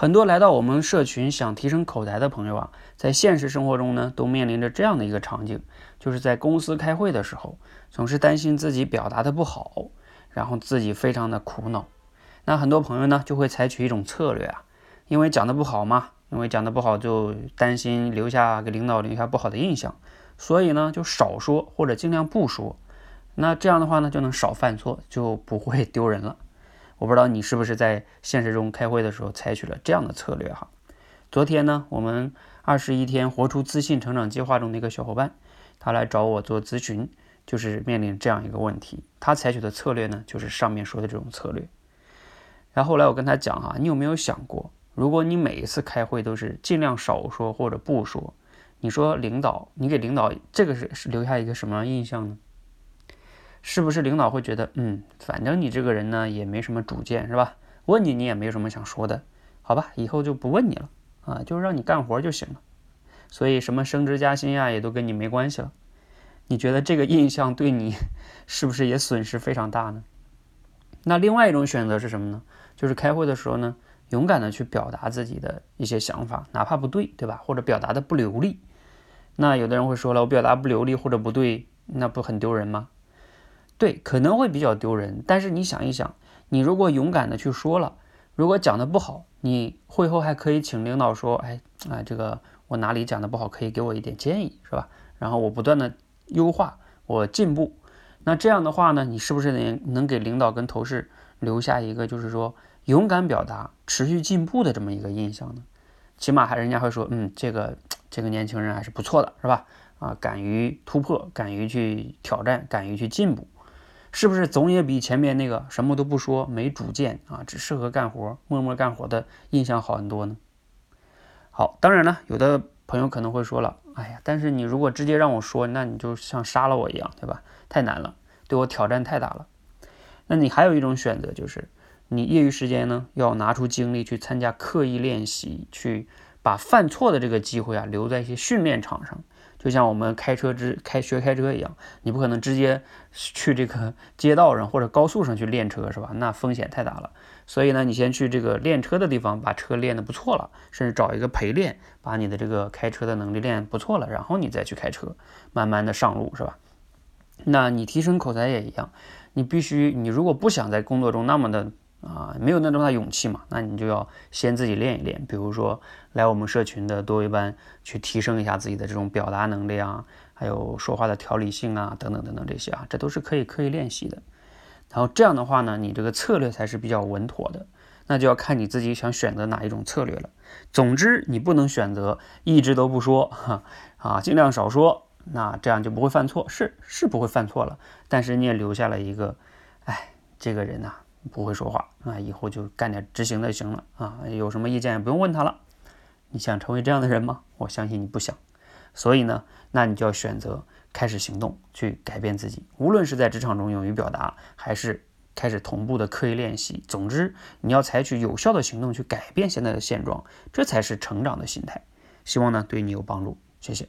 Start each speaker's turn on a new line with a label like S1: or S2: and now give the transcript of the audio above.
S1: 很多来到我们社群想提升口才的朋友啊，在现实生活中呢，都面临着这样的一个场景，就是在公司开会的时候，总是担心自己表达的不好，然后自己非常的苦恼。那很多朋友呢，就会采取一种策略啊，因为讲的不好嘛，因为讲的不好就担心留下给领导留下不好的印象，所以呢，就少说或者尽量不说。那这样的话呢，就能少犯错，就不会丢人了。我不知道你是不是在现实中开会的时候采取了这样的策略哈？昨天呢，我们二十一天活出自信成长计划中的一个小伙伴，他来找我做咨询，就是面临这样一个问题。他采取的策略呢，就是上面说的这种策略。然后后来我跟他讲哈，你有没有想过，如果你每一次开会都是尽量少说或者不说，你说领导，你给领导这个是是留下一个什么样印象呢？是不是领导会觉得，嗯，反正你这个人呢也没什么主见，是吧？问你你也没什么想说的，好吧，以后就不问你了啊，就让你干活就行了。所以什么升职加薪呀，也都跟你没关系了。你觉得这个印象对你是不是也损失非常大呢？那另外一种选择是什么呢？就是开会的时候呢，勇敢的去表达自己的一些想法，哪怕不对，对吧？或者表达的不流利。那有的人会说了，我表达不流利或者不对，那不很丢人吗？对，可能会比较丢人，但是你想一想，你如果勇敢的去说了，如果讲的不好，你会后还可以请领导说，哎，啊，这个我哪里讲的不好，可以给我一点建议，是吧？然后我不断的优化，我进步，那这样的话呢，你是不是能能给领导跟同事留下一个就是说勇敢表达、持续进步的这么一个印象呢？起码还人家会说，嗯，这个这个年轻人还是不错的，是吧？啊，敢于突破，敢于去挑战，敢于去进步。是不是总也比前面那个什么都不说、没主见啊，只适合干活、默默干活的印象好很多呢？好，当然了，有的朋友可能会说了，哎呀，但是你如果直接让我说，那你就像杀了我一样，对吧？太难了，对我挑战太大了。那你还有一种选择，就是你业余时间呢，要拿出精力去参加刻意练习，去把犯错的这个机会啊，留在一些训练场上。就像我们开车之开学开车一样，你不可能直接去这个街道上或者高速上去练车，是吧？那风险太大了。所以呢，你先去这个练车的地方，把车练得不错了，甚至找一个陪练，把你的这个开车的能力练不错了，然后你再去开车，慢慢的上路，是吧？那你提升口才也一样，你必须，你如果不想在工作中那么的。啊，没有那么大勇气嘛，那你就要先自己练一练。比如说，来我们社群的多维班，去提升一下自己的这种表达能力啊，还有说话的条理性啊，等等等等这些啊，这都是可以刻意练习的。然后这样的话呢，你这个策略才是比较稳妥的。那就要看你自己想选择哪一种策略了。总之，你不能选择一直都不说，哈 啊，尽量少说，那这样就不会犯错。是是不会犯错了，但是你也留下了一个，哎，这个人呐。不会说话啊，以后就干点执行就行了啊，有什么意见也不用问他了。你想成为这样的人吗？我相信你不想。所以呢，那你就要选择开始行动，去改变自己。无论是在职场中勇于表达，还是开始同步的刻意练习，总之你要采取有效的行动去改变现在的现状，这才是成长的心态。希望呢对你有帮助，谢谢。